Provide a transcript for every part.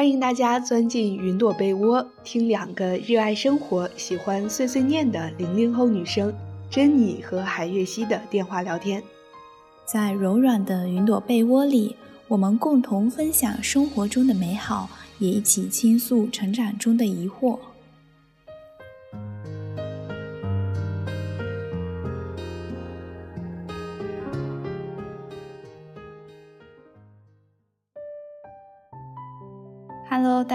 欢迎大家钻进云朵被窝，听两个热爱生活、喜欢碎碎念的零零后女生珍妮和海月熙的电话聊天。在柔软的云朵被窝里，我们共同分享生活中的美好，也一起倾诉成长中的疑惑。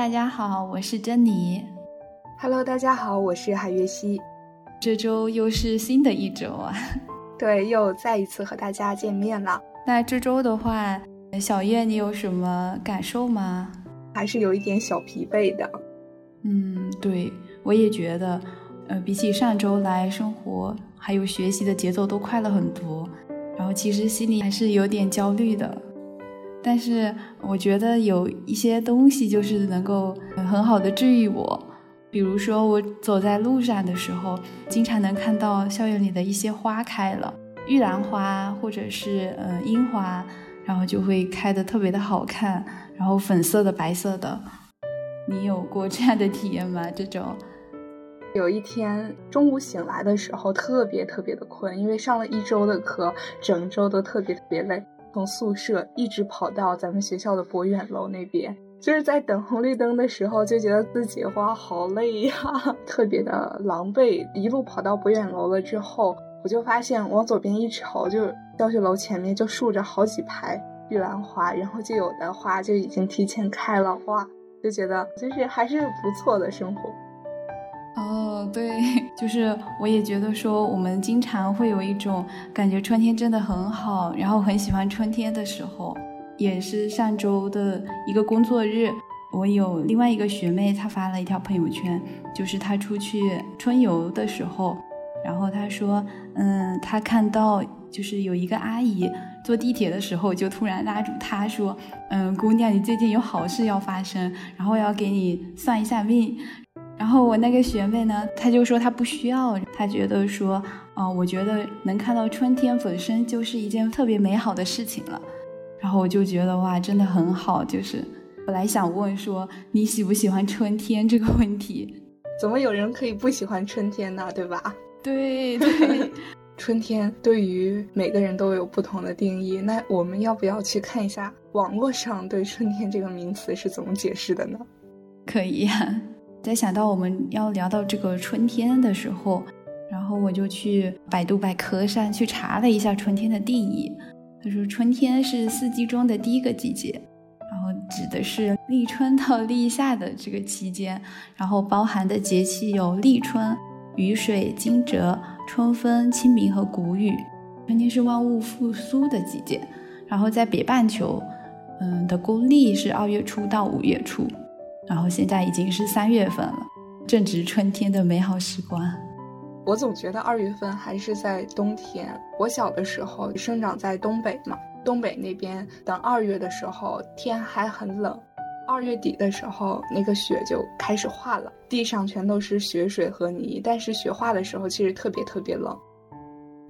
大家好，我是珍妮。Hello，大家好，我是海月熙。这周又是新的一周啊。对，又再一次和大家见面了。那这周的话，小月，你有什么感受吗？还是有一点小疲惫的。嗯，对，我也觉得，呃，比起上周来，生活还有学习的节奏都快了很多。然后其实心里还是有点焦虑的。但是我觉得有一些东西就是能够很好的治愈我，比如说我走在路上的时候，经常能看到校园里的一些花开了，玉兰花或者是呃樱花，然后就会开的特别的好看，然后粉色的、白色的。你有过这样的体验吗？这种？有一天中午醒来的时候，特别特别的困，因为上了一周的课，整周都特别特别累。从宿舍一直跑到咱们学校的博远楼那边，就是在等红绿灯的时候，就觉得自己哇好累呀，特别的狼狈。一路跑到博远楼了之后，我就发现往左边一瞅，就教学楼前面就竖着好几排玉兰花，然后就有的花就已经提前开了，哇，就觉得就是还是不错的生活。哦，对，就是我也觉得说，我们经常会有一种感觉，春天真的很好，然后很喜欢春天的时候。也是上周的一个工作日，我有另外一个学妹，她发了一条朋友圈，就是她出去春游的时候，然后她说，嗯，她看到就是有一个阿姨坐地铁的时候，就突然拉住她说，嗯，姑娘，你最近有好事要发生，然后要给你算一下命。然后我那个学妹呢，她就说她不需要，她觉得说，啊，我觉得能看到春天本身就是一件特别美好的事情了。然后我就觉得哇，真的很好。就是本来想问说你喜不喜欢春天这个问题，怎么有人可以不喜欢春天呢？对吧？对 对，春天对于每个人都有不同的定义。那我们要不要去看一下网络上对春天这个名词是怎么解释的呢？可以呀。在想到我们要聊到这个春天的时候，然后我就去百度百科上去查了一下春天的定义。他说，春天是四季中的第一个季节，然后指的是立春到立夏的这个期间，然后包含的节气有立春、雨水、惊蛰、春分、清明和谷雨。春天是万物复苏的季节，然后在北半球，嗯的公历是二月初到五月初。然后现在已经是三月份了，正值春天的美好时光。我总觉得二月份还是在冬天。我小的时候生长在东北嘛，东北那边等二月的时候天还很冷，二月底的时候那个雪就开始化了，地上全都是雪水和泥。但是雪化的时候其实特别特别冷。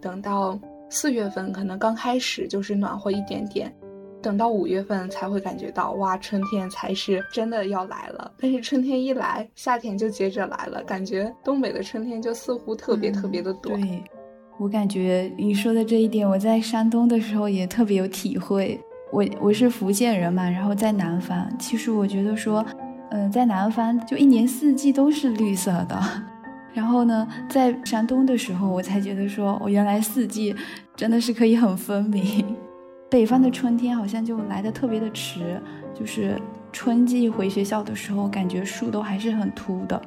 等到四月份可能刚开始就是暖和一点点。等到五月份才会感觉到哇，春天才是真的要来了。但是春天一来，夏天就接着来了，感觉东北的春天就似乎特别特别的短。对，我感觉你说的这一点，我在山东的时候也特别有体会。我我是福建人嘛，然后在南方，其实我觉得说，嗯，在南方就一年四季都是绿色的。然后呢，在山东的时候，我才觉得说，我原来四季真的是可以很分明。北方的春天好像就来的特别的迟，就是春季回学校的时候，感觉树都还是很秃的。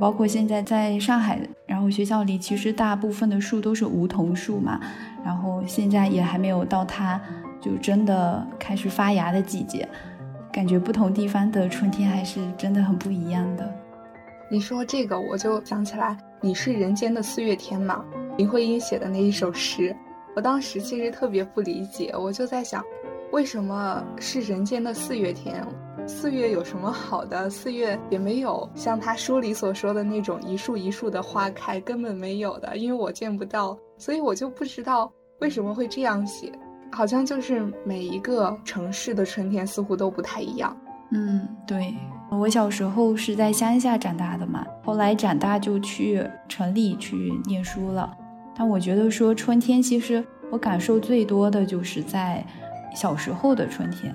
包括现在在上海，然后学校里其实大部分的树都是梧桐树嘛，然后现在也还没有到它就真的开始发芽的季节，感觉不同地方的春天还是真的很不一样的。你说这个，我就想起来，你是人间的四月天嘛？林徽因写的那一首诗。我当时其实特别不理解，我就在想，为什么是人间的四月天？四月有什么好的？四月也没有像他书里所说的那种一树一树的花开，根本没有的，因为我见不到，所以我就不知道为什么会这样写。好像就是每一个城市的春天似乎都不太一样。嗯，对，我小时候是在乡下长大的嘛，后来长大就去城里去念书了。但我觉得说春天，其实我感受最多的就是在小时候的春天。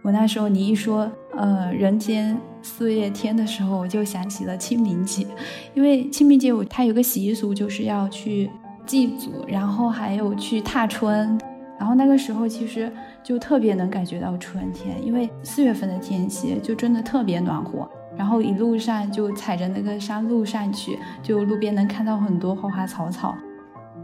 我那时候你一说呃人间四月天的时候，我就想起了清明节，因为清明节我它有个习俗，就是要去祭祖，然后还有去踏春，然后那个时候其实就特别能感觉到春天，因为四月份的天气就真的特别暖和，然后一路上就踩着那个山路上去，就路边能看到很多花花草草。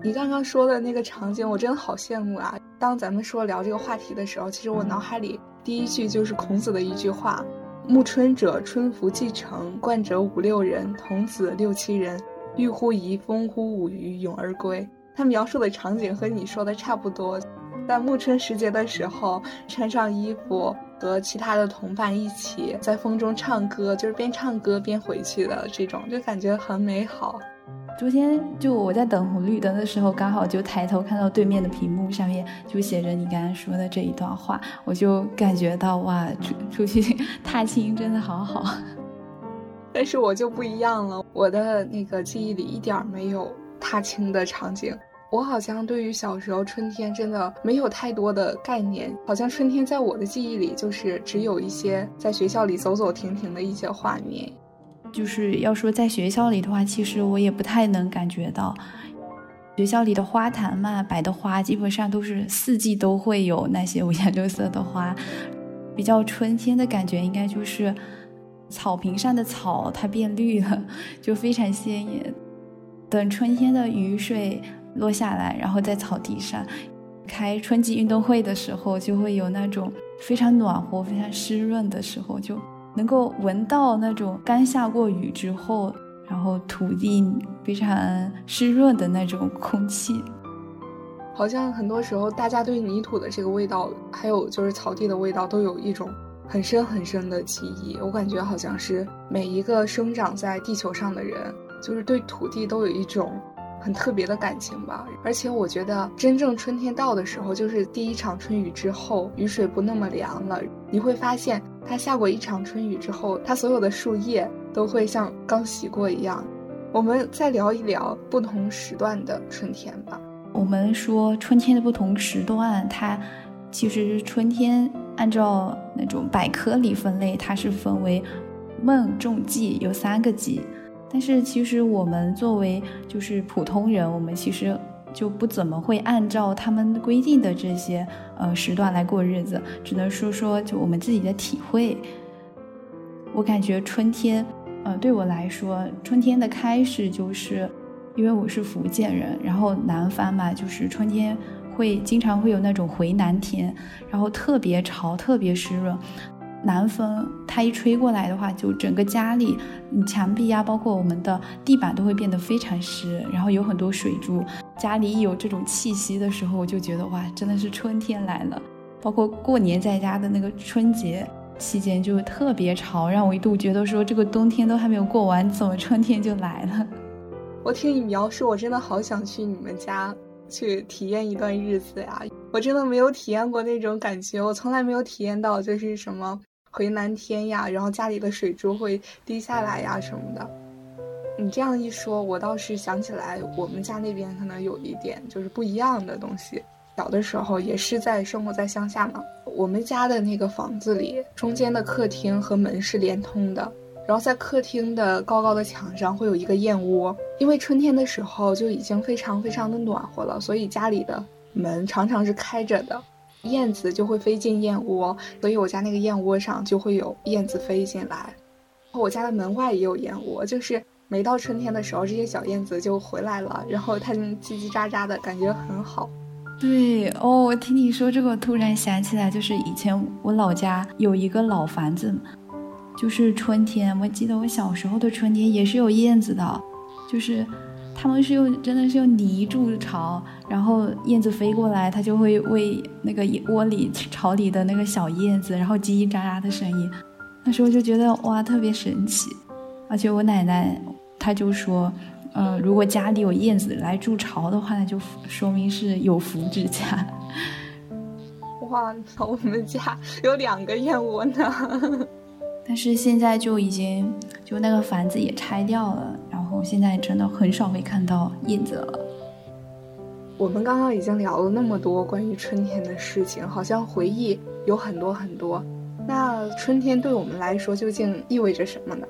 你刚刚说的那个场景，我真的好羡慕啊！当咱们说聊这个话题的时候，其实我脑海里。第一句就是孔子的一句话：“暮春者，春服既成，冠者五六人，童子六七人，欲乎沂风乎舞雩，咏而归。”他描述的场景和你说的差不多，在暮春时节的时候，穿上衣服，和其他的同伴一起在风中唱歌，就是边唱歌边回去的这种，就感觉很美好。昨天就我在等红绿灯的时候，刚好就抬头看到对面的屏幕上面就写着你刚刚说的这一段话，我就感觉到哇，出出去踏青真的好好。但是我就不一样了，我的那个记忆里一点没有踏青的场景。我好像对于小时候春天真的没有太多的概念，好像春天在我的记忆里就是只有一些在学校里走走停停的一些画面。就是要说在学校里的话，其实我也不太能感觉到，学校里的花坛嘛，摆的花基本上都是四季都会有那些五颜六色的花，比较春天的感觉应该就是草坪上的草它变绿了，就非常鲜艳。等春天的雨水落下来，然后在草地上开春季运动会的时候，就会有那种非常暖和、非常湿润的时候就。能够闻到那种刚下过雨之后，然后土地非常湿润的那种空气，好像很多时候大家对泥土的这个味道，还有就是草地的味道，都有一种很深很深的记忆。我感觉好像是每一个生长在地球上的人，就是对土地都有一种。很特别的感情吧，而且我觉得真正春天到的时候，就是第一场春雨之后，雨水不那么凉了。你会发现，它下过一场春雨之后，它所有的树叶都会像刚洗过一样。我们再聊一聊不同时段的春天吧。我们说春天的不同时段，它其实春天按照那种百科里分类，它是分为孟、仲、季，有三个季。但是其实我们作为就是普通人，我们其实就不怎么会按照他们规定的这些呃时段来过日子，只能说说就我们自己的体会。我感觉春天，呃，对我来说，春天的开始就是，因为我是福建人，然后南方嘛，就是春天会经常会有那种回南天，然后特别潮，特别湿润。南风它一吹过来的话，就整个家里，墙壁呀，包括我们的地板都会变得非常湿，然后有很多水珠。家里有这种气息的时候，我就觉得哇，真的是春天来了。包括过年在家的那个春节期间，就特别潮，让我一度觉得说这个冬天都还没有过完，怎么春天就来了？我听你描述，我真的好想去你们家去体验一段日子呀！我真的没有体验过那种感觉，我从来没有体验到就是什么。回南天呀，然后家里的水珠会滴下来呀什么的。你这样一说，我倒是想起来，我们家那边可能有一点就是不一样的东西。小的时候也是在生活在乡下嘛，我们家的那个房子里，中间的客厅和门是连通的，然后在客厅的高高的墙上会有一个燕窝。因为春天的时候就已经非常非常的暖和了，所以家里的门常常是开着的。燕子就会飞进燕窝，所以我家那个燕窝上就会有燕子飞进来。我家的门外也有燕窝，就是每到春天的时候，这些小燕子就回来了，然后它就叽叽喳喳的感觉很好。对哦，我听你说这个，突然想起来，就是以前我老家有一个老房子，就是春天，我记得我小时候的春天也是有燕子的，就是。他们是用真的是用泥筑巢，然后燕子飞过来，它就会喂那个窝里巢里的那个小燕子，然后叽叽喳喳的声音。那时候就觉得哇，特别神奇。而且我奶奶她就说，呃，如果家里有燕子来筑巢的话，那就说明是有福之家。哇，我们家有两个燕窝呢。但是现在就已经就那个房子也拆掉了，然后现在真的很少会看到燕子了。我们刚刚已经聊了那么多关于春天的事情，好像回忆有很多很多。那春天对我们来说究竟意味着什么呢？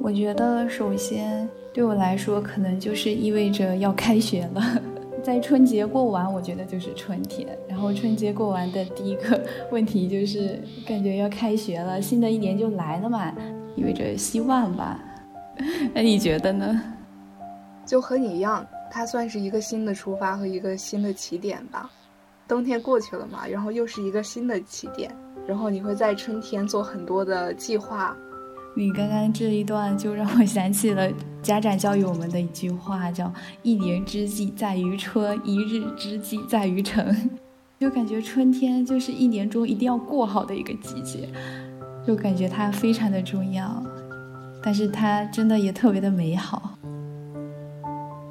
我觉得首先对我来说，可能就是意味着要开学了。在春节过完，我觉得就是春天。然后春节过完的第一个问题就是感觉要开学了，新的一年就来了嘛，意味着希望吧。那你觉得呢？就和你一样，它算是一个新的出发和一个新的起点吧。冬天过去了嘛，然后又是一个新的起点，然后你会在春天做很多的计划。你刚刚这一段就让我想起了家长教育我们的一句话，叫“一年之计在于春，一日之计在于晨”。就感觉春天就是一年中一定要过好的一个季节，就感觉它非常的重要，但是它真的也特别的美好。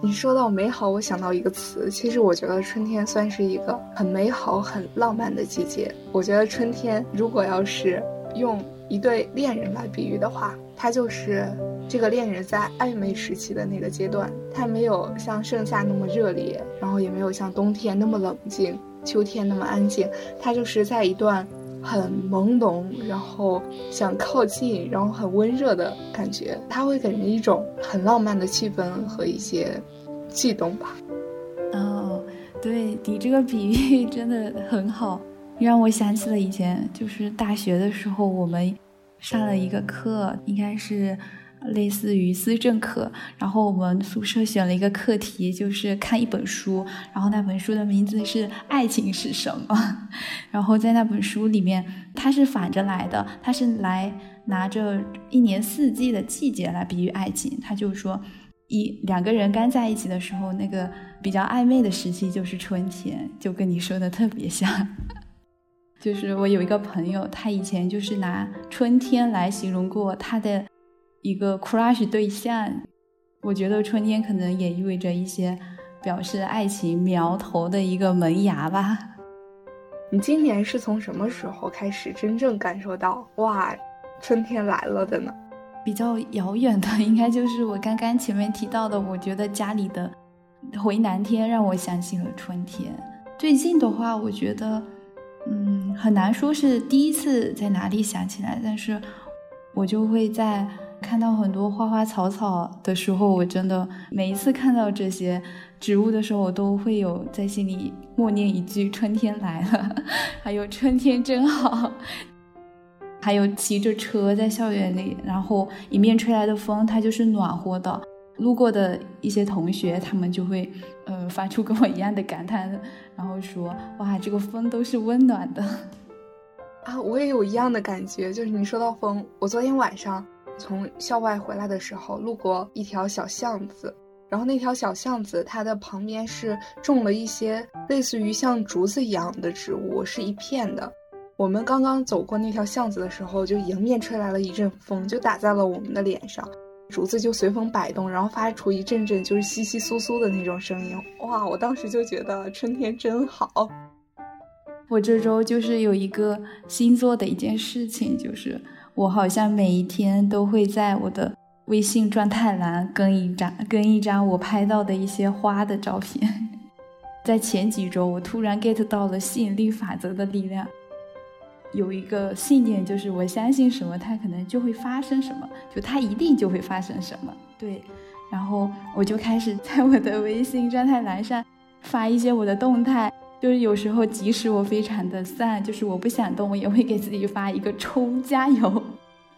你说到美好，我想到一个词，其实我觉得春天算是一个很美好、很浪漫的季节。我觉得春天如果要是用。一对恋人来比喻的话，他就是这个恋人在暧昧时期的那个阶段，他没有像盛夏那么热烈，然后也没有像冬天那么冷静，秋天那么安静，他就是在一段很朦胧，然后想靠近，然后很温热的感觉，它会给人一种很浪漫的气氛和一些悸动吧。哦，对你这个比喻 真的很好。让我想起了以前，就是大学的时候，我们上了一个课，应该是类似于思政课。然后我们宿舍选了一个课题，就是看一本书，然后那本书的名字是《爱情是什么》。然后在那本书里面，它是反着来的，它是来拿着一年四季的季节来比喻爱情。他就说，一两个人刚在一起的时候，那个比较暧昧的时期就是春天，就跟你说的特别像。就是我有一个朋友，他以前就是拿春天来形容过他的一个 crush 对象。我觉得春天可能也意味着一些表示爱情苗头的一个萌芽吧。你今年是从什么时候开始真正感受到哇，春天来了的呢？比较遥远的，应该就是我刚刚前面提到的，我觉得家里的回南天让我想起了春天。最近的话，我觉得。嗯，很难说是第一次在哪里想起来，但是我就会在看到很多花花草草的时候，我真的每一次看到这些植物的时候，我都会有在心里默念一句“春天来了”，还有“春天真好”，还有骑着车在校园里，然后迎面吹来的风，它就是暖和的。路过的一些同学，他们就会，呃，发出跟我一样的感叹，然后说：“哇，这个风都是温暖的。”啊，我也有一样的感觉。就是你说到风，我昨天晚上从校外回来的时候，路过一条小巷子，然后那条小巷子它的旁边是种了一些类似于像竹子一样的植物，是一片的。我们刚刚走过那条巷子的时候，就迎面吹来了一阵风，就打在了我们的脸上。竹子就随风摆动，然后发出一阵阵就是窸窸窣窣的那种声音。哇，我当时就觉得春天真好。我这周就是有一个新做的一件事情，就是我好像每一天都会在我的微信状态栏更一张更一张我拍到的一些花的照片。在前几周，我突然 get 到了吸引力法则的力量。有一个信念，就是我相信什么，它可能就会发生什么，就它一定就会发生什么。对，然后我就开始在我的微信状态栏上发一些我的动态，就是有时候即使我非常的散，就是我不想动，我也会给自己发一个冲加油。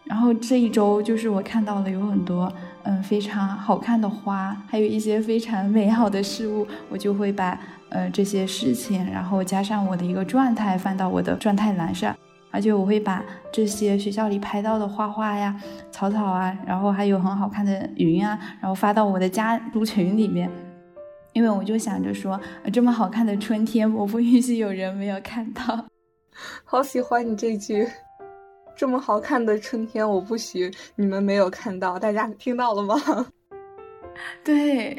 然后这一周就是我看到了有很多嗯非常好看的花，还有一些非常美好的事物，我就会把。呃，这些事情，然后加上我的一个状态，放到我的状态栏上，而且我会把这些学校里拍到的花花呀、草草啊，然后还有很好看的云啊，然后发到我的家族群里面，因为我就想着说，这么好看的春天，我不允许有人没有看到。好喜欢你这句，这么好看的春天，我不许你们没有看到，大家听到了吗？对。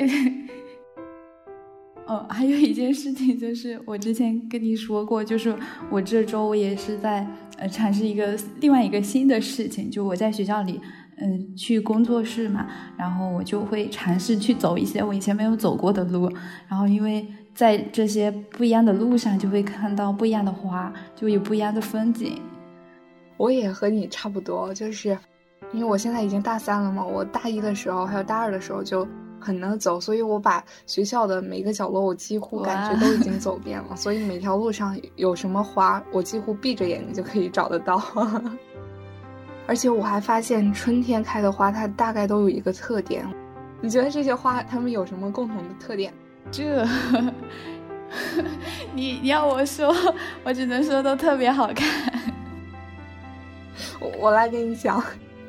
哦，还有一件事情就是，我之前跟你说过，就是我这周我也是在呃尝试一个另外一个新的事情，就我在学校里，嗯，去工作室嘛，然后我就会尝试去走一些我以前没有走过的路，然后因为在这些不一样的路上，就会看到不一样的花，就有不一样的风景。我也和你差不多，就是因为我现在已经大三了嘛，我大一的时候还有大二的时候就。很能走，所以我把学校的每个角落，我几乎感觉都已 经走遍了。所以每条路上有什么花，我几乎闭着眼睛就可以找得到。而且我还发现，春天开的花，它大概都有一个特点。你觉得这些花它们有什么共同的特点？这，你你要我说，我只能说都特别好看。我我来给你讲。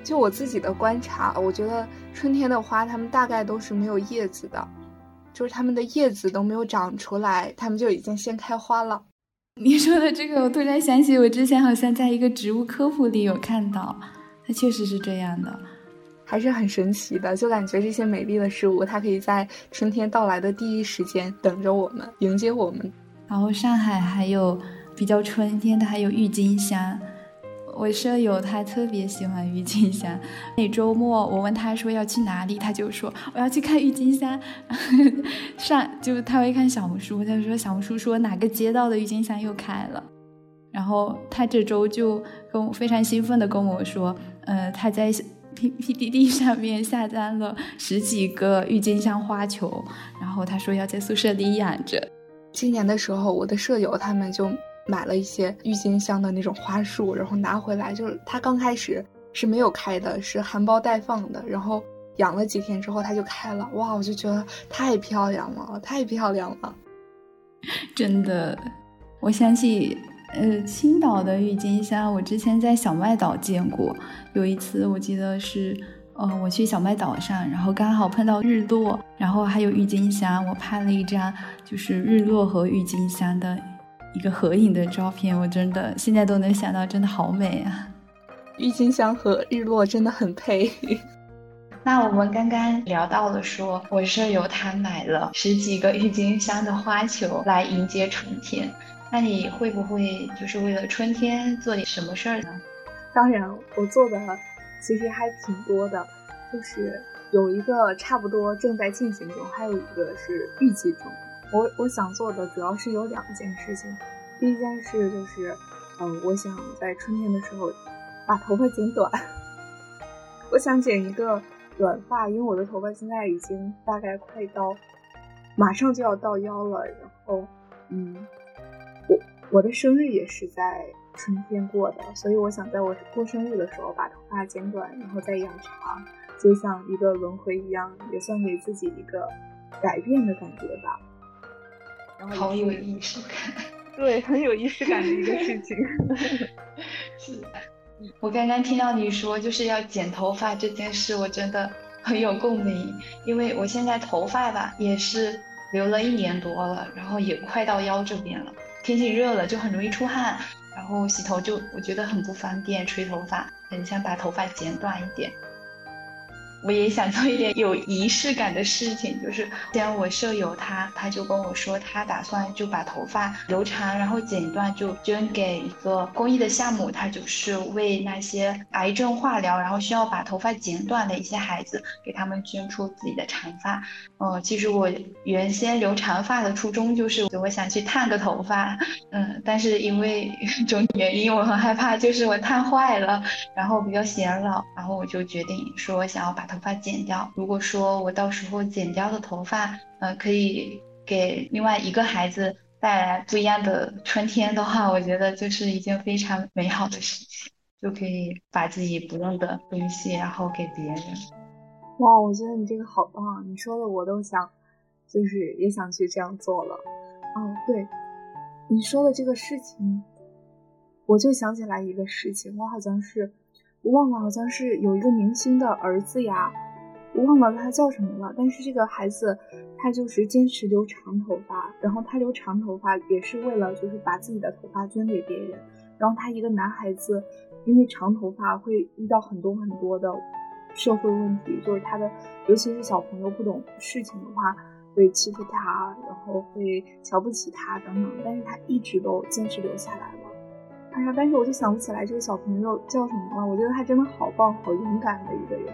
就我自己的观察，我觉得春天的花，它们大概都是没有叶子的，就是它们的叶子都没有长出来，它们就已经先开花了。你说的这个，我突然想起，我之前好像在一个植物科普里有看到，它确实是这样的，还是很神奇的。就感觉这些美丽的事物，它可以在春天到来的第一时间等着我们，迎接我们。然后上海还有比较春天的，还有郁金香。我舍友他特别喜欢郁金香，每周末我问他说要去哪里，他就说我要去看郁金香。上就他会看小红书，他就说小红书说哪个街道的郁金香又开了。然后他这周就跟我非常兴奋的跟我说，呃，他在 P P D D 上面下单了十几个郁金香花球，然后他说要在宿舍里养着。今年的时候，我的舍友他们就。买了一些郁金香的那种花束，然后拿回来，就是它刚开始是没有开的，是含苞待放的，然后养了几天之后它就开了，哇，我就觉得太漂亮了，太漂亮了，真的。我想起，呃，青岛的郁金香，我之前在小麦岛见过，有一次我记得是，呃，我去小麦岛上，然后刚好碰到日落，然后还有郁金香，我拍了一张就是日落和郁金香的。一个合影的照片，我真的现在都能想到，真的好美啊！郁金香和日落真的很配。那我们刚刚聊到了，说我舍友他买了十几个郁金香的花球来迎接春天。那你会不会就是为了春天做点什么事儿呢？当然，我做的其实还挺多的，就是有一个差不多正在进行中，还有一个是预计中。我我想做的主要是有两件事情，第一件事就是，嗯，我想在春天的时候把头发剪短，我想剪一个短发，因为我的头发现在已经大概快到，马上就要到腰了。然后，嗯，我我的生日也是在春天过的，所以我想在我过生日的时候把头发剪短，然后再养长，就像一个轮回一样，也算给自己一个改变的感觉吧。好有仪式感，对，很有仪式感的一个事情。是，我刚刚听到你说就是要剪头发这件事，我真的很有共鸣，因为我现在头发吧也是留了一年多了，然后也快到腰这边了。天气热了就很容易出汗，然后洗头就我觉得很不方便，吹头发很想把头发剪短一点。我也想做一点有仪式感的事情，就是像我舍友他，他就跟我说，他打算就把头发留长，然后剪断，就捐给一个公益的项目，他就是为那些癌症化疗，然后需要把头发剪短的一些孩子，给他们捐出自己的长发。嗯，其实我原先留长发的初衷就是我想去烫个头发，嗯，但是因为 种原因，我很害怕，就是我烫坏了，然后比较显老，然后我就决定说想要把。头发剪掉。如果说我到时候剪掉的头发，呃，可以给另外一个孩子带来不一样的春天的话，我觉得就是一件非常美好的事情，就可以把自己不用的东西，然后给别人。哇，我觉得你这个好棒！你说的我都想，就是也想去这样做了。哦，对，你说的这个事情，我就想起来一个事情，我好像是。我忘了，好像是有一个明星的儿子呀，我忘了他叫什么了。但是这个孩子，他就是坚持留长头发，然后他留长头发也是为了就是把自己的头发捐给别人。然后他一个男孩子，因为长头发会遇到很多很多的社会问题，就是他的，尤其是小朋友不懂事情的话，会欺负他，然后会瞧不起他等等，但是他一直都坚持留下来了。哎呀，但是我就想不起来这个小朋友叫什么了。我觉得他真的好棒、好勇敢的一个人。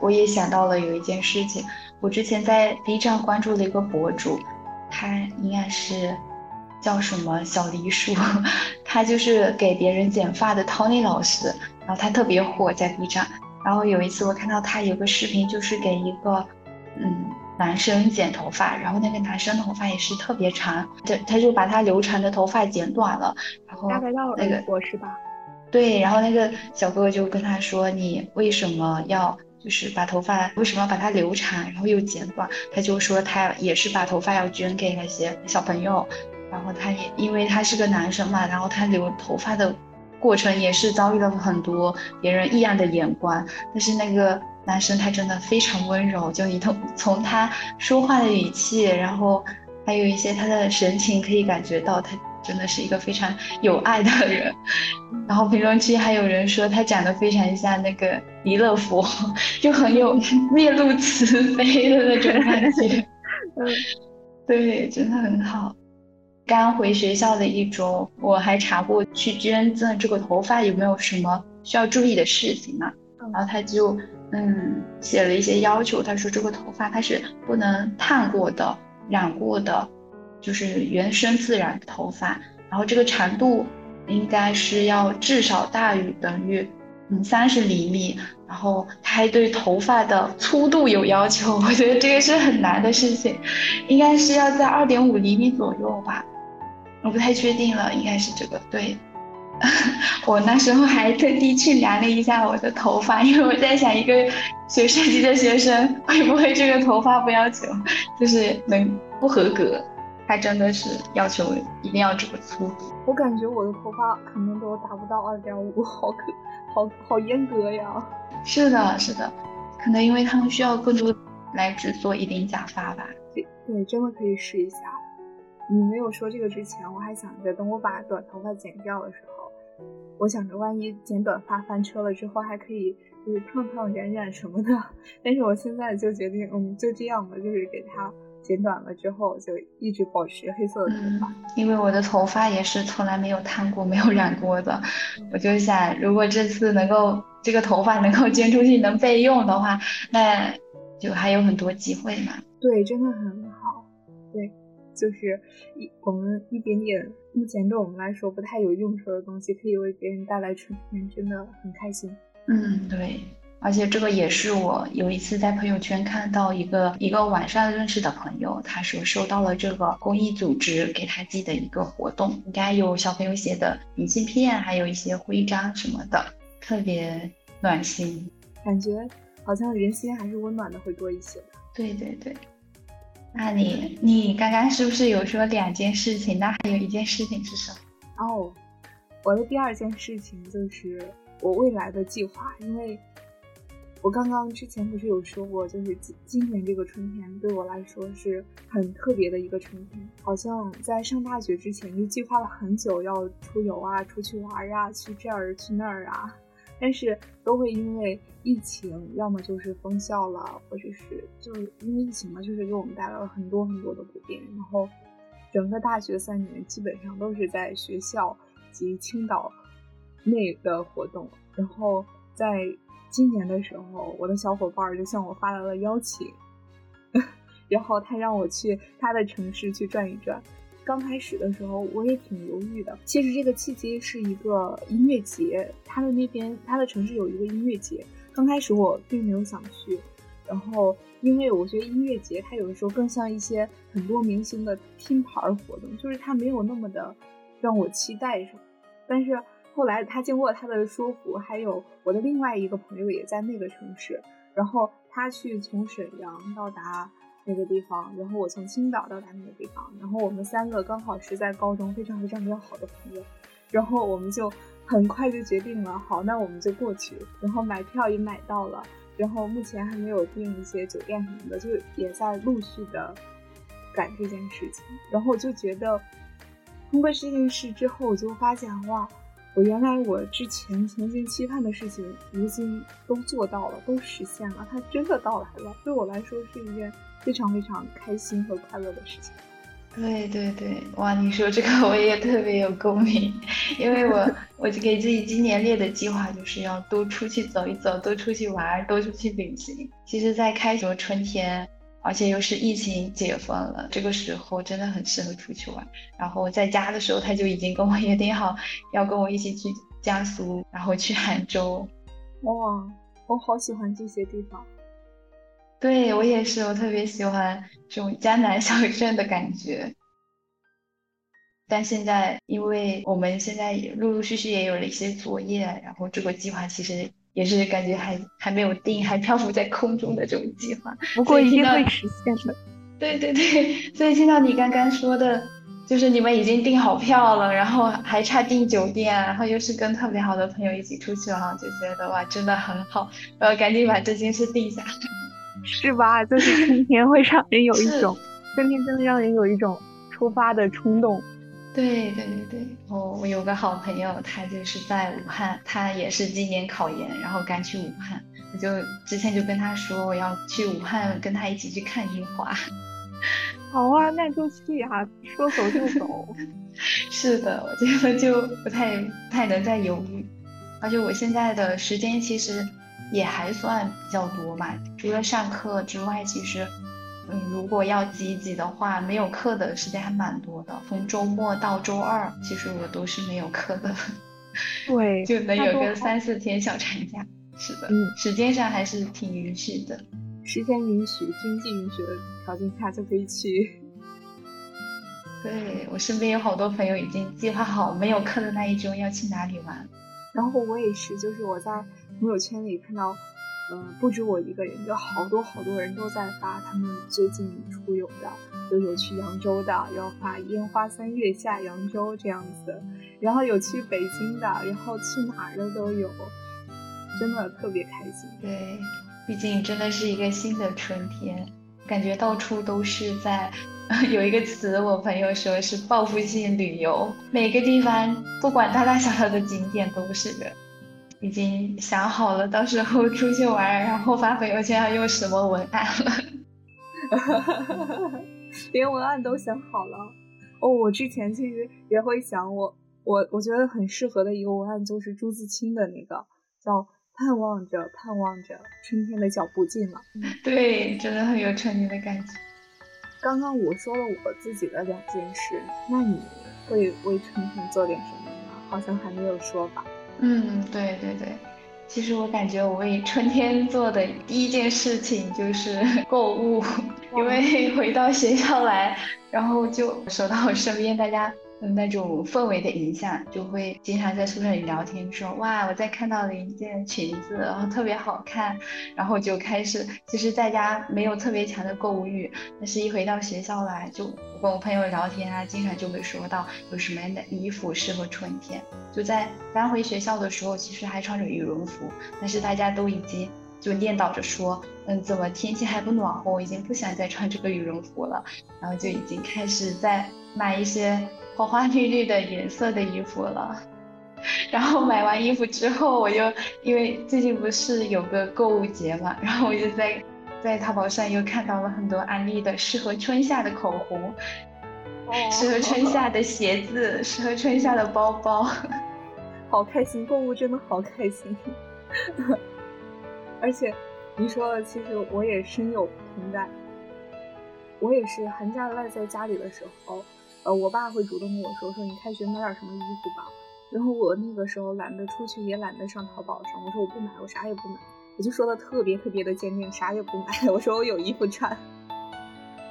我也想到了有一件事情，我之前在 B 站关注了一个博主，他应该是叫什么小梨树，他就是给别人剪发的 Tony 老师，然后他特别火在 B 站。然后有一次我看到他有个视频，就是给一个嗯男生剪头发，然后那个男生头发也是特别长，他他就把他留长的头发剪短了，然后那个我是吧？对，然后那个小哥哥就跟他说：“你为什么要？”就是把头发为什么要把它留长，然后又剪短？他就说他也是把头发要捐给那些小朋友，然后他也因为他是个男生嘛，然后他留头发的过程也是遭遇了很多别人异样的眼光。但是那个男生他真的非常温柔，就你从从他说话的语气，然后还有一些他的神情可以感觉到他。真的是一个非常有爱的人，然后评论区还有人说他长得非常像那个弥勒佛，就很有 面露慈悲的那种感觉。嗯，对，真的很好。刚回学校的一周，我还查过去捐赠这个头发有没有什么需要注意的事情嘛？然后他就嗯写了一些要求，他说这个头发它是不能烫过的、染过的。就是原生自然的头发，然后这个长度应该是要至少大于等于嗯三十厘米，然后他还对头发的粗度有要求，我觉得这个是很难的事情，应该是要在二点五厘米左右吧，我不太确定了，应该是这个对。我那时候还特地去量了一下我的头发，因为我在想一个学设计的学生会不会这个头发不要求就是能不合格。他真的是要求一定要这么粗度，我感觉我的头发可能都达不到二点五，好可，好好严格呀。是的，是的，可能因为他们需要更多来制作一顶假发吧。对，对，真的可以试一下。你没有说这个之前，我还想着等我把短头发剪掉的时候，我想着万一剪短发翻车了之后，还可以就是烫烫染染什么的。但是我现在就决定，嗯，就这样吧，就是给它。剪短了之后就一直保持黑色的头发，因为我的头发也是从来没有烫过、没有染过的。我就想，如果这次能够这个头发能够捐出去、能备用的话，那就还有很多机会嘛。对，真的很好。对，就是一我们一点点目前对我们来说不太有用处的东西，可以为别人带来春天，真的很开心。嗯，对。而且这个也是我有一次在朋友圈看到一个一个晚上认识的朋友，他说收到了这个公益组织给他寄的一个活动，应该有小朋友写的明信片，还有一些徽章什么的，特别暖心，感觉好像人心还是温暖的会多一些。对对对，那你你刚刚是不是有说两件事情？那还有一件事情是什么？哦，我的第二件事情就是我未来的计划，因为。我刚刚之前不是有说过，就是今今年这个春天对我来说是很特别的一个春天，好像在上大学之前就计划了很久要出游啊、出去玩啊、去这儿去那儿啊，但是都会因为疫情，要么就是封校了，或者是就是因为疫情嘛，就是给我们带来了很多很多的不便，然后整个大学三年基本上都是在学校及青岛内的活动，然后在。今年的时候，我的小伙伴就向我发来了邀请，然后他让我去他的城市去转一转。刚开始的时候，我也挺犹豫的。其实这个契机是一个音乐节，他的那边他的城市有一个音乐节。刚开始我并没有想去，然后因为我觉得音乐节它有的时候更像一些很多明星的拼盘活动，就是它没有那么的让我期待什么，但是。后来他经过他的说服，还有我的另外一个朋友也在那个城市，然后他去从沈阳到达那个地方，然后我从青岛到达那个地方，然后我们三个刚好是在高中非常非常要好的朋友，然后我们就很快就决定了，好，那我们就过去，然后买票也买到了，然后目前还没有订一些酒店什么的，就也在陆续的赶这件事情，然后我就觉得通过这件事之后，我就发现哇。我原来我之前曾经期盼的事情，如今都做到了，都实现了，它真的到来了。对我来说是一件非常非常开心和快乐的事情。对对对，哇！你说这个我也特别有共鸣，因为我 我就给自己今年列的计划就是要多出去走一走，多出去玩，多出去旅行。其实，在开学春天，而且又是疫情解封了，这个时候真的很适合出去玩。然后在家的时候，他就已经跟我约定好，要跟我一起去江苏，然后去杭州。哇，我好喜欢这些地方。对我也是，我特别喜欢这种江南小镇的感觉。但现在，因为我们现在也陆陆续续也有了一些作业，然后这个计划其实也是感觉还还没有定，还漂浮在空中的这种计划。不过一定会实现的。对对对，所以听到你刚刚说的，就是你们已经订好票了，然后还差订酒店，然后又是跟特别好的朋友一起出去了，就觉得哇，真的很好，我要赶紧把这件事定下。是吧？就是春 天会让人有一种，春天真的让人有一种出发的冲动。对对对对，我，我有个好朋友，他就是在武汉，他也是今年考研，然后赶去武汉。我就之前就跟他说，我要去武汉跟他一起去看樱花。好啊，那就去啊，说走就走。是的，我觉得就不太不太能再犹豫，而且我现在的时间其实。也还算比较多吧，除了上课之外，其实，嗯，如果要挤挤的话，没有课的时间还蛮多的。从周末到周二，其实我都是没有课的，对，就能有个三四天小长假。是的，嗯，时间上还是挺允许的，时间允许、经济允许的条件下就可以去。对我身边有好多朋友已经计划好没有课的那一周要去哪里玩，然后我也是，就是我在。朋友圈里看到，嗯，不止我一个人，就好多好多人都在发他们最近出游的，就有去扬州的，要发烟花三月下扬州这样子，然后有去北京的，然后去哪儿的都有，真的特别开心。对，毕竟真的是一个新的春天，感觉到处都是在，有一个词我朋友说是报复性旅游，每个地方不管大大小小的景点都是的。已经想好了，到时候出去玩，然后发朋友圈要用什么文案了，连文案都想好了。哦，我之前其实也会想，我我我觉得很适合的一个文案就是朱自清的那个，叫盼望着盼望着春天的脚步近了。对，真的很有春天的感觉。刚刚我说了我自己的两件事，那你会为春天做点什么呢？好像还没有说吧。嗯，对对对，其实我感觉我为春天做的第一件事情就是 购物，因为回到学校来，然后就收到身边大家。那种氛围的影响，就会经常在宿舍里聊天，说哇，我在看到了一件裙子，然后特别好看，然后就开始，其实在家没有特别强的购物欲，但是一回到学校来，就我跟我朋友聊天啊，经常就会说到有什么样的衣服适合春天。就在刚回学校的时候，其实还穿着羽绒服，但是大家都已经就念叨着说，嗯，怎么天气还不暖和，我已经不想再穿这个羽绒服了，然后就已经开始在买一些。花花绿绿的颜色的衣服了，然后买完衣服之后，我又因为最近不是有个购物节嘛，然后我就在在淘宝上又看到了很多安利的适合春夏的口红，适合春夏的鞋子，适合春夏的包包，好开心，购物真的好开心，而且你说的其实我也深有同感，我也是寒假赖在家里的时候。呃，我爸会主动跟我说说你开学买点什么衣服吧，然后我那个时候懒得出去，也懒得上淘宝上，我说我不买，我啥也不买，我就说的特别特别的坚定，啥也不买，我说我有衣服穿。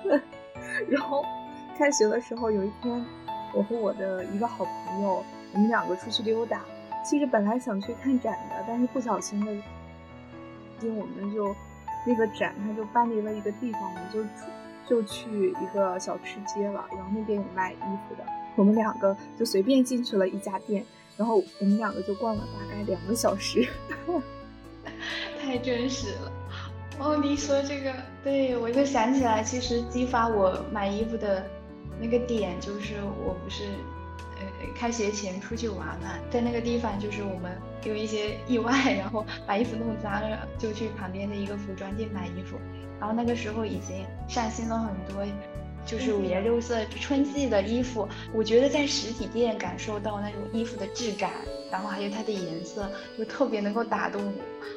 然后开学的时候有一天，我和我的一个好朋友，我们两个出去溜达，其实本来想去看展的，但是不小心的，因为我们就那个展它就搬离了一个地方，我们就。就去一个小吃街了，然后那边有卖衣服的，我们两个就随便进去了一家店，然后我们两个就逛了大概两个小时，太真实了。哦，你说这个，对我就想起来，其实激发我买衣服的那个点就是我不是呃开学前出去玩嘛，在那个地方就是我们有一些意外，然后把衣服弄脏了，就去旁边的一个服装店买衣服，然后那个时候已经上新了很多。就是五颜六色春季的衣服，我觉得在实体店感受到那种衣服的质感，然后还有它的颜色，就特别能够打动我。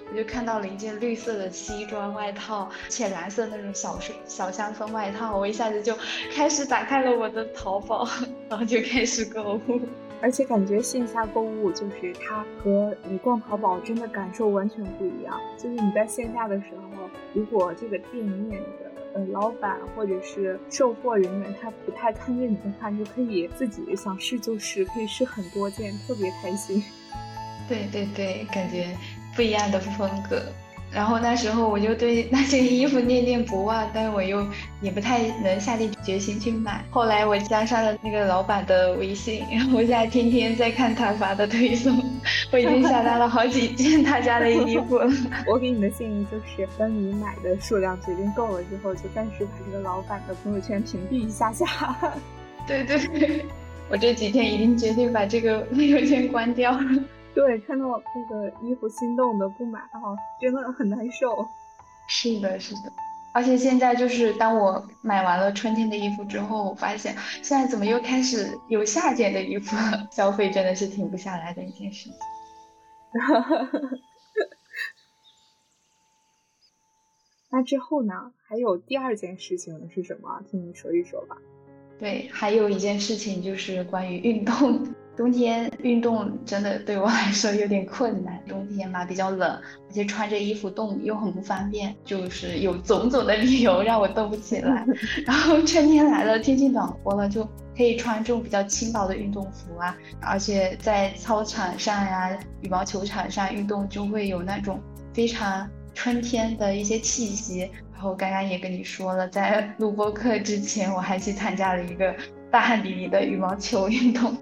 我就看到了一件绿色的西装外套，浅蓝色那种小小香风外套，我一下子就开始打开了我的淘宝，然后就开始购物。而且感觉线下购物就是它和你逛淘宝真的感受完全不一样。就是你在线下的时候，如果这个店面的。呃，老板或者是售货人员，他不太看着你的话，你就可以自己想试就试，可以试很多件，特别开心。对对对，感觉不一样的风格。然后那时候我就对那件衣服念念不忘，但是我又也不太能下定决心去买。后来我加上了那个老板的微信，然后我现在天天在看他发的推送，我已经下单了好几件他家的衣服了。我给你的建议就是，等你买的数量决定够了之后，就暂时把这个老板的朋友圈屏蔽一下下。对对对，我这几天已经决定把这个朋友圈关掉了。对，看到那个衣服心动的不买啊，真的很难受。是的，是的，而且现在就是当我买完了春天的衣服之后，我发现现在怎么又开始有夏天的衣服了？消费真的是停不下来的一件事情。那之后呢？还有第二件事情是什么？听你说一说吧。对，还有一件事情就是关于运动。冬天运动真的对我来说有点困难，冬天嘛比较冷，而且穿着衣服动又很不方便，就是有种种的理由让我动不起来。然后春天来了，天气暖和了，就可以穿这种比较轻薄的运动服啊，而且在操场上呀、羽毛球场上运动就会有那种非常春天的一些气息。然后刚刚也跟你说了，在录播课之前，我还去参加了一个大汗淋漓的羽毛球运动。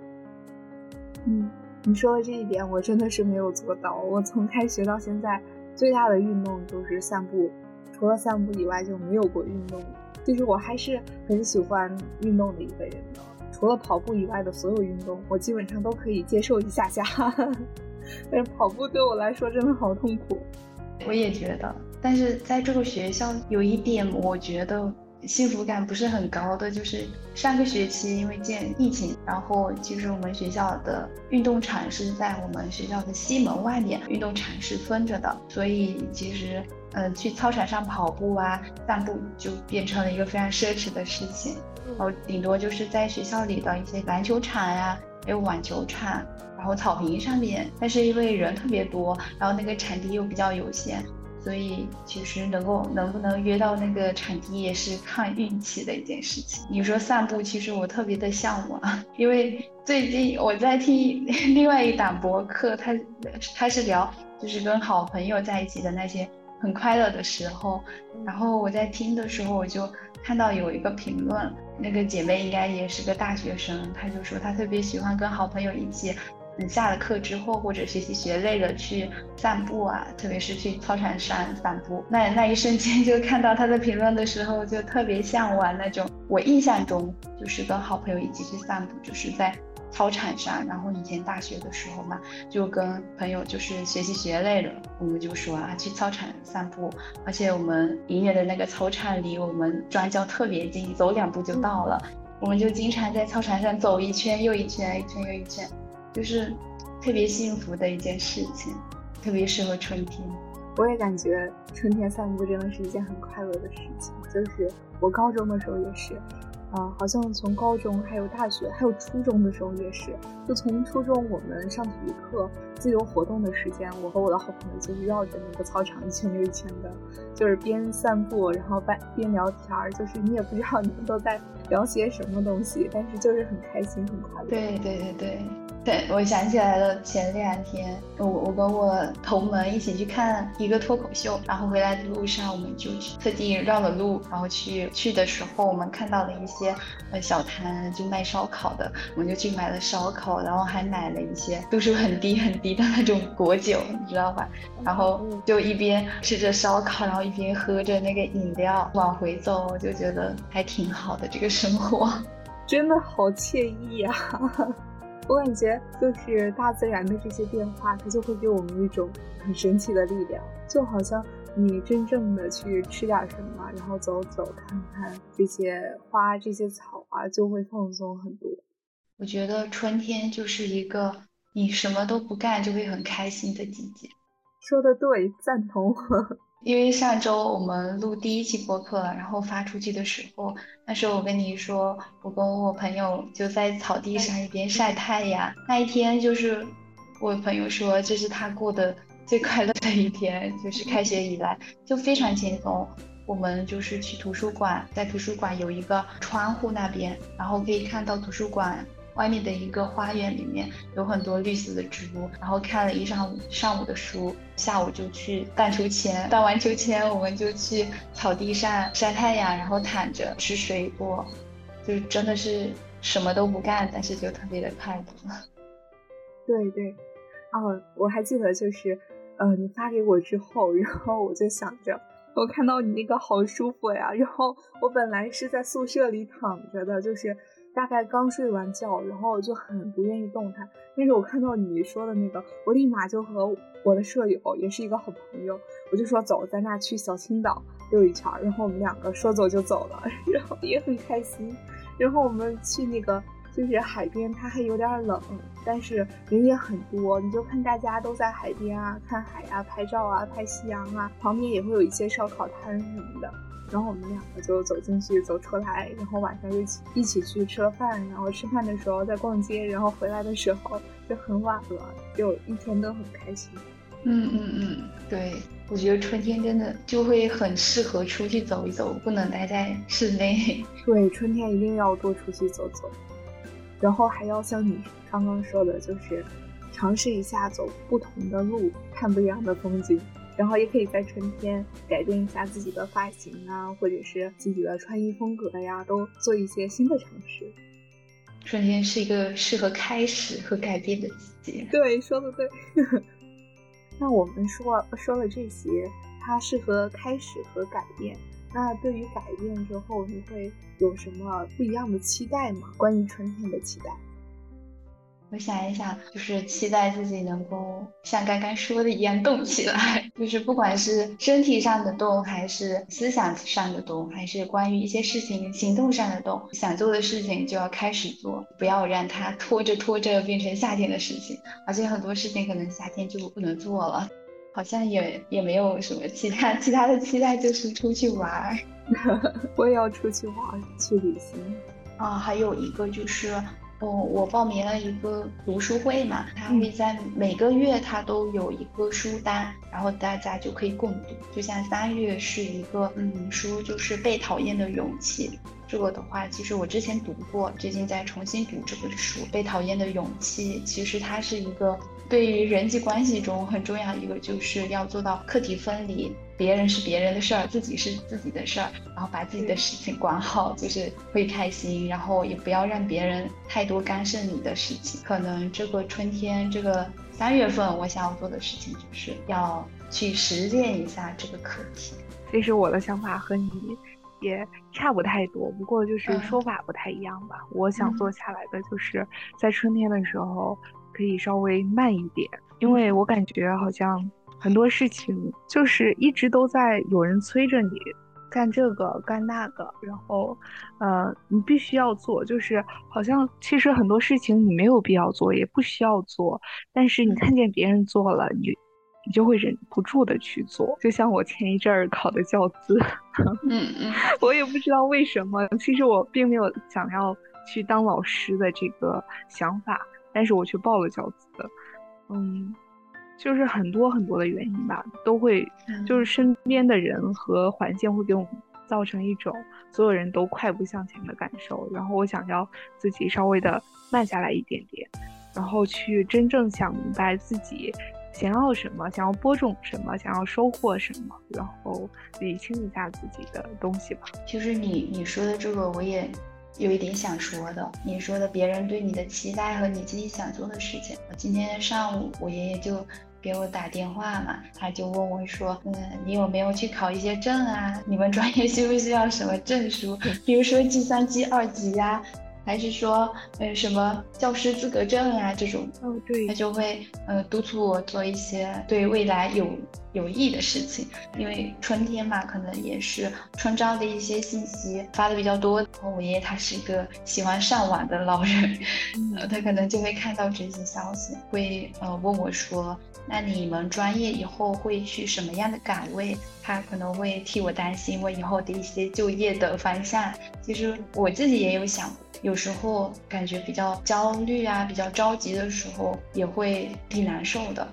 你说的这一点我真的是没有做到。我从开学到现在，最大的运动就是散步，除了散步以外就没有过运动。就是我还是很喜欢运动的一个人的，除了跑步以外的所有运动，我基本上都可以接受一下下。但是跑步对我来说真的好痛苦。我也觉得，但是在这个学校有一点，我觉得。幸福感不是很高的，就是上个学期因为见疫情，然后其实我们学校的运动场是在我们学校的西门外面，运动场是分着的，所以其实嗯去操场上跑步啊、散步就变成了一个非常奢侈的事情，然后顶多就是在学校里的一些篮球场呀，还有网球场，然后草坪上面，但是因为人特别多，然后那个场地又比较有限。所以其实能够能不能约到那个场地也是看运气的一件事情。你说散步，其实我特别的向往，因为最近我在听 另外一档博客，他他是聊就是跟好朋友在一起的那些很快乐的时候。然后我在听的时候，我就看到有一个评论，那个姐妹应该也是个大学生，她就说她特别喜欢跟好朋友一起。嗯，下了课之后或者学习学累了去散步啊，特别是去操场上散步，那那一瞬间就看到他的评论的时候，就特别向往那种。我印象中就是跟好朋友一起去散步，就是在操场上。然后以前大学的时候嘛，就跟朋友就是学习学累了，我们就说啊去操场散步，而且我们营业的那个操场离我们专教特别近，走两步就到了。我们就经常在操场上走一圈又一圈，一圈又一圈。就是特别幸福的一件事情，特别适合春天。我也感觉春天散步真的是一件很快乐的事情。就是我高中的时候也是，啊，好像从高中还有大学还有初中的时候也是。就从初中我们上体育课自由活动的时间，我和我的好朋友就是绕着那个操场一圈又一圈的，就是边散步然后边边聊天儿，就是你也不知道你们都在聊些什么东西，但是就是很开心很快乐。对对对对。对，我想起来了，前两天我我跟我同门一起去看一个脱口秀，然后回来的路上，我们就特地绕了路，然后去去的时候，我们看到了一些呃小摊，就卖烧烤的，我们就去买了烧烤，然后还买了一些度数很低很低的那种果酒，你知道吧？然后就一边吃着烧烤，然后一边喝着那个饮料往回走，我就觉得还挺好的这个生活，真的好惬意呀。我感觉就是大自然的这些变化，它就会给我们一种很神奇的力量，就好像你真正的去吃点什么，然后走走看看这些花、这些草啊，就会放松很多。我觉得春天就是一个你什么都不干就会很开心的季节。说的对，赞同。因为上周我们录第一期播客，然后发出去的时候，那时候我跟你说，我跟我朋友就在草地上一边晒太阳。那一天就是我朋友说，这是他过的最快乐的一天，就是开学以来就非常轻松。我们就是去图书馆，在图书馆有一个窗户那边，然后可以看到图书馆。外面的一个花园里面有很多绿色的植物，然后看了一上午上午的书，下午就去荡秋千，荡完秋千我们就去草地上晒太阳，然后躺着吃水果，就真的是什么都不干，但是就特别的快乐。对对，哦，我还记得就是，呃，你发给我之后，然后我就想着，我看到你那个好舒服呀，然后我本来是在宿舍里躺着的，就是。大概刚睡完觉，然后就很不愿意动弹。但是我看到你说的那个，我立马就和我的舍友，也是一个好朋友，我就说走，咱俩去小青岛溜一圈。然后我们两个说走就走了，然后也很开心。然后我们去那个就是海边，它还有点冷，但是人也很多。你就看大家都在海边啊，看海啊，拍照啊，拍夕阳啊，旁边也会有一些烧烤摊什么的。然后我们两个就走进去，走出来，然后晚上就一起一起去吃了饭，然后吃饭的时候在逛街，然后回来的时候就很晚了，就一天都很开心。嗯嗯嗯，对，我觉得春天真的就会很适合出去走一走，不能待在室内。对，春天一定要多出去走走，然后还要像你刚刚说的，就是尝试一下走不同的路，看不一样的风景。然后也可以在春天改变一下自己的发型啊，或者是自己的穿衣风格呀，都做一些新的尝试。春天是一个适合开始和改变的季节。对，说的对。那我们说说了这些，它适合开始和改变。那对于改变之后，你会有什么不一样的期待吗？关于春天的期待？我想一想，就是期待自己能够像刚刚说的一样动起来，就是不管是身体上的动，还是思想上的动，还是关于一些事情行动上的动，想做的事情就要开始做，不要让它拖着拖着变成夏天的事情。而且很多事情可能夏天就不能做了，好像也也没有什么其他其他的期待，就是出去玩。我也要出去玩，去旅行。啊，还有一个就是。哦，我报名了一个读书会嘛，他会在每个月他都有一个书单，然后大家就可以共读。就像三月是一个嗯书，就是被讨厌的勇气。这个的话，其实我之前读过，最近在重新读这本书。被讨厌的勇气，其实它是一个对于人际关系中很重要一个，就是要做到课题分离。别人是别人的事儿，自己是自己的事儿，然后把自己的事情管好，就是会开心。然后也不要让别人太多干涉你的事情。可能这个春天，这个三月份，我想要做的事情就是要去实践一下这个课题。其实我的想法和你也差不太多，不过就是说法不太一样吧。我想做下来的就是在春天的时候可以稍微慢一点，因为我感觉好像。很多事情就是一直都在有人催着你干这个干那个，然后，呃，你必须要做，就是好像其实很多事情你没有必要做，也不需要做，但是你看见别人做了，你你就会忍不住的去做。就像我前一阵儿考的教资，嗯嗯，我也不知道为什么，其实我并没有想要去当老师的这个想法，但是我却报了教资，嗯。就是很多很多的原因吧，都会，就是身边的人和环境会给我们造成一种所有人都快步向前的感受。然后我想要自己稍微的慢下来一点点，然后去真正想明白自己想要什么，想要播种什么，想要收获什么，然后理清一下自己的东西吧。其实你你说的这个我也有一点想说的，你说的别人对你的期待和你自己想做的事情。今天上午我爷爷就。给我打电话嘛，他就问我说：“嗯，你有没有去考一些证啊？你们专业需不需要什么证书？比如说计算机二级呀，还是说呃什么教师资格证啊这种，哦对，他就会呃督促我做一些对未来有有益的事情。因为春天嘛，可能也是春招的一些信息发的比较多。然后我爷爷他是一个喜欢上网的老人，呃，他可能就会看到这些消息，会呃问我说。那你们专业以后会去什么样的岗位？他可能会替我担心我以后的一些就业的方向。其实我自己也有想，有时候感觉比较焦虑啊，比较着急的时候，也会挺难受的。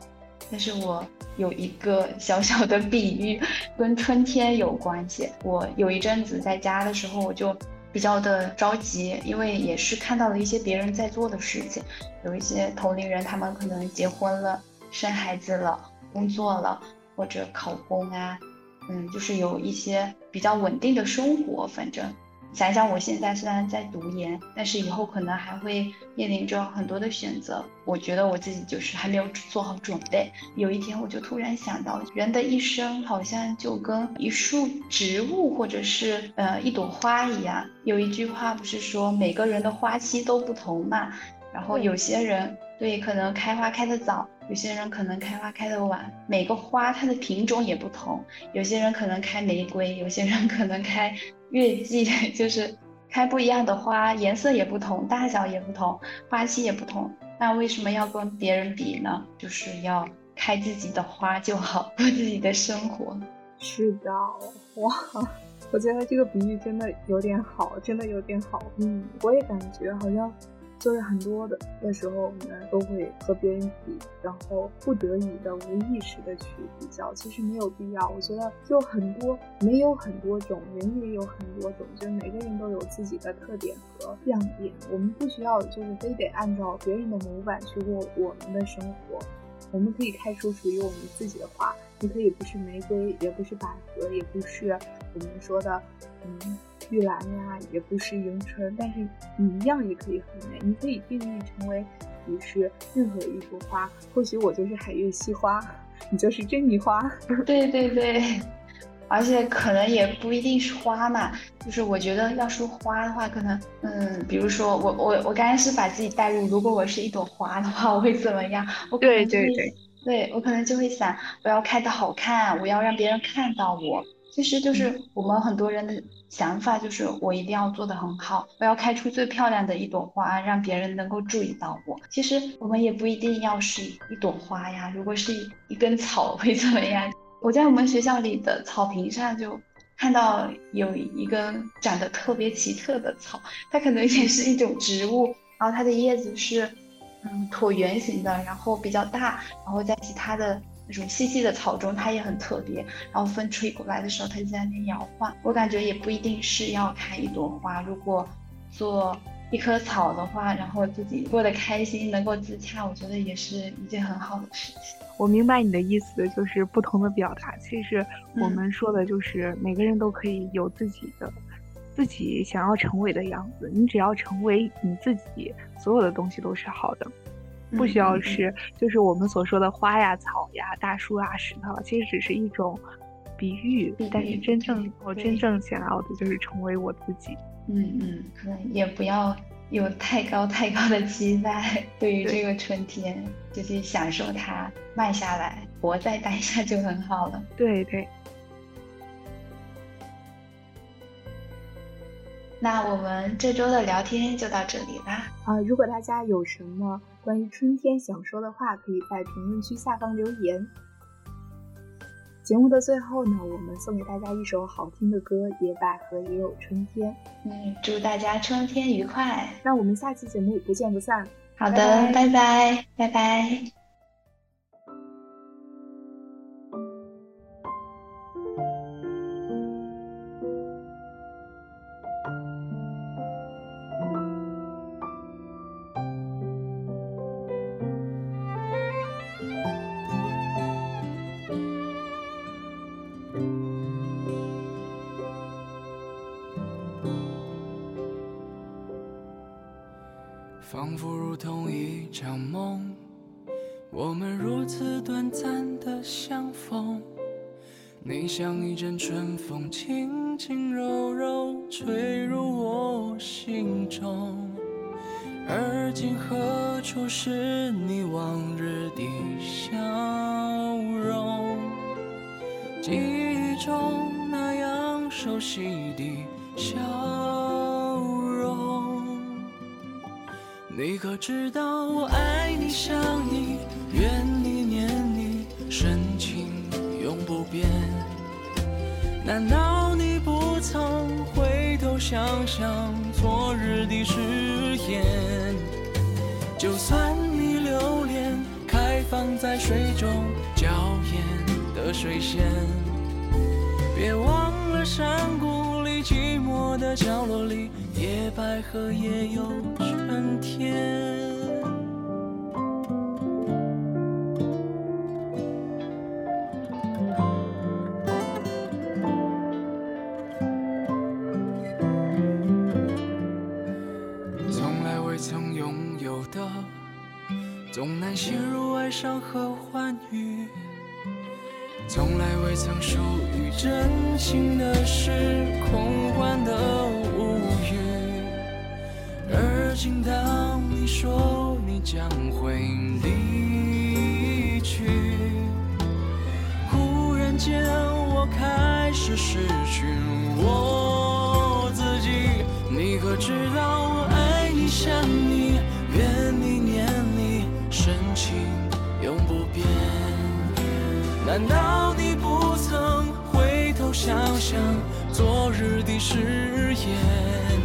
但是我有一个小小的比喻，跟春天有关系。我有一阵子在家的时候，我就比较的着急，因为也是看到了一些别人在做的事情，有一些同龄人，他们可能结婚了。生孩子了，工作了，或者考公啊，嗯，就是有一些比较稳定的生活。反正想想，我现在虽然在读研，但是以后可能还会面临着很多的选择。我觉得我自己就是还没有做好准备。有一天，我就突然想到，人的一生好像就跟一束植物或者是呃一朵花一样。有一句话不是说每个人的花期都不同嘛？然后有些人对可能开花开得早。有些人可能开花开的晚，每个花它的品种也不同。有些人可能开玫瑰，有些人可能开月季，就是开不一样的花，颜色也不同，大小也不同，花期也不同。那为什么要跟别人比呢？就是要开自己的花就好，过自己的生活。是的，哇，我觉得这个比喻真的有点好，真的有点好。嗯，我也感觉好像。就是很多的那时候，我们都会和别人比，然后不得已的、无意识的去比较，其实没有必要。我觉得就很多，没有很多种人，也有很多种，就是每个人都有自己的特点和亮点。我们不需要就是非得按照别人的模板去过我们的生活，我们可以开出属于我们自己的花。你可以不是玫瑰，也不是百合，也不是我们说的，嗯。玉兰呀，也不是迎春，但是你一样也可以很美。你可以定义成为你是任何一朵花，或许我就是海月西花，你就是珍妮花。对 对对，而且可能也不一定是花嘛，就是我觉得要说花的话，可能嗯，比如说我我我刚才是把自己带入，如果我是一朵花的话，我会怎么样？我对对对，对我可能就会想，我要开的好看，我要让别人看到我。其实就是我们很多人的想法，就是我一定要做的很好，我要开出最漂亮的一朵花，让别人能够注意到我。其实我们也不一定要是一朵花呀，如果是一一根草会怎么样？我在我们学校里的草坪上就看到有一根长得特别奇特的草，它可能也是一种植物，然后它的叶子是嗯椭圆形的，然后比较大，然后在其他的。那种细细的草中，它也很特别。然后风吹过来的时候，它就在那摇晃。我感觉也不一定是要开一朵花，如果做一棵草的话，然后自己过得开心，能够自洽，我觉得也是一件很好的事情。我明白你的意思，就是不同的表达。其实我们说的就是每个人都可以有自己的、自己想要成为的样子。你只要成为你自己，所有的东西都是好的。不需要是，就是我们所说的花呀、草呀、大树啊、石头，其实只是一种比喻。但是真正我真正想要的就是成为我自己。嗯嗯，可能也不要有太高太高的期待。对于这个春天，就去享受它，慢下来，活在当下就很好了。对对。那我们这周的聊天就到这里啦。啊，如果大家有什么关于春天想说的话，可以在评论区下方留言。节目的最后呢，我们送给大家一首好听的歌，《野百合也有春天》。嗯，祝大家春天愉快。那我们下期节目不见不散。好的，拜拜，拜拜。仿记忆中那样熟悉的笑容。你可知道我爱你、想你、怨你、念你，深情永不变。难道你不曾回头想想昨日的誓言？就算你留恋开放在水中河水仙，别忘了山谷里寂寞的角落里，野百合也有春天。情的事，空幻的无语。而今当你说你将会离去，忽然间我开始失去我自己。你可知道我爱你、想你、怨你、念你，深情永不变。难道你不曾想想昨日的誓言？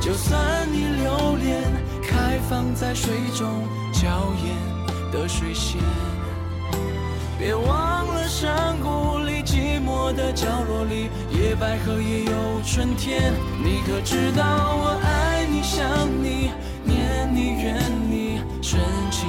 就算你留恋开放在水中娇艳的水仙，别忘了山谷里寂寞的角落里，野百合也有春天。你可知道我爱你、想你、念你、怨你，深情